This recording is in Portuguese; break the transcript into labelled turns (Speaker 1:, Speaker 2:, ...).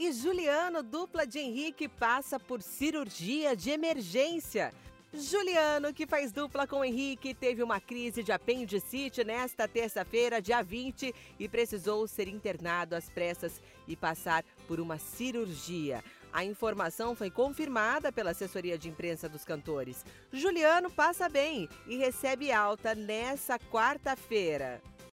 Speaker 1: E Juliano, dupla de Henrique, passa por cirurgia de emergência. Juliano, que faz dupla com Henrique, teve uma crise de apendicite nesta terça-feira, dia 20, e precisou ser internado às pressas e passar por uma cirurgia. A informação foi confirmada pela assessoria de imprensa dos cantores. Juliano passa bem e recebe alta nessa quarta-feira.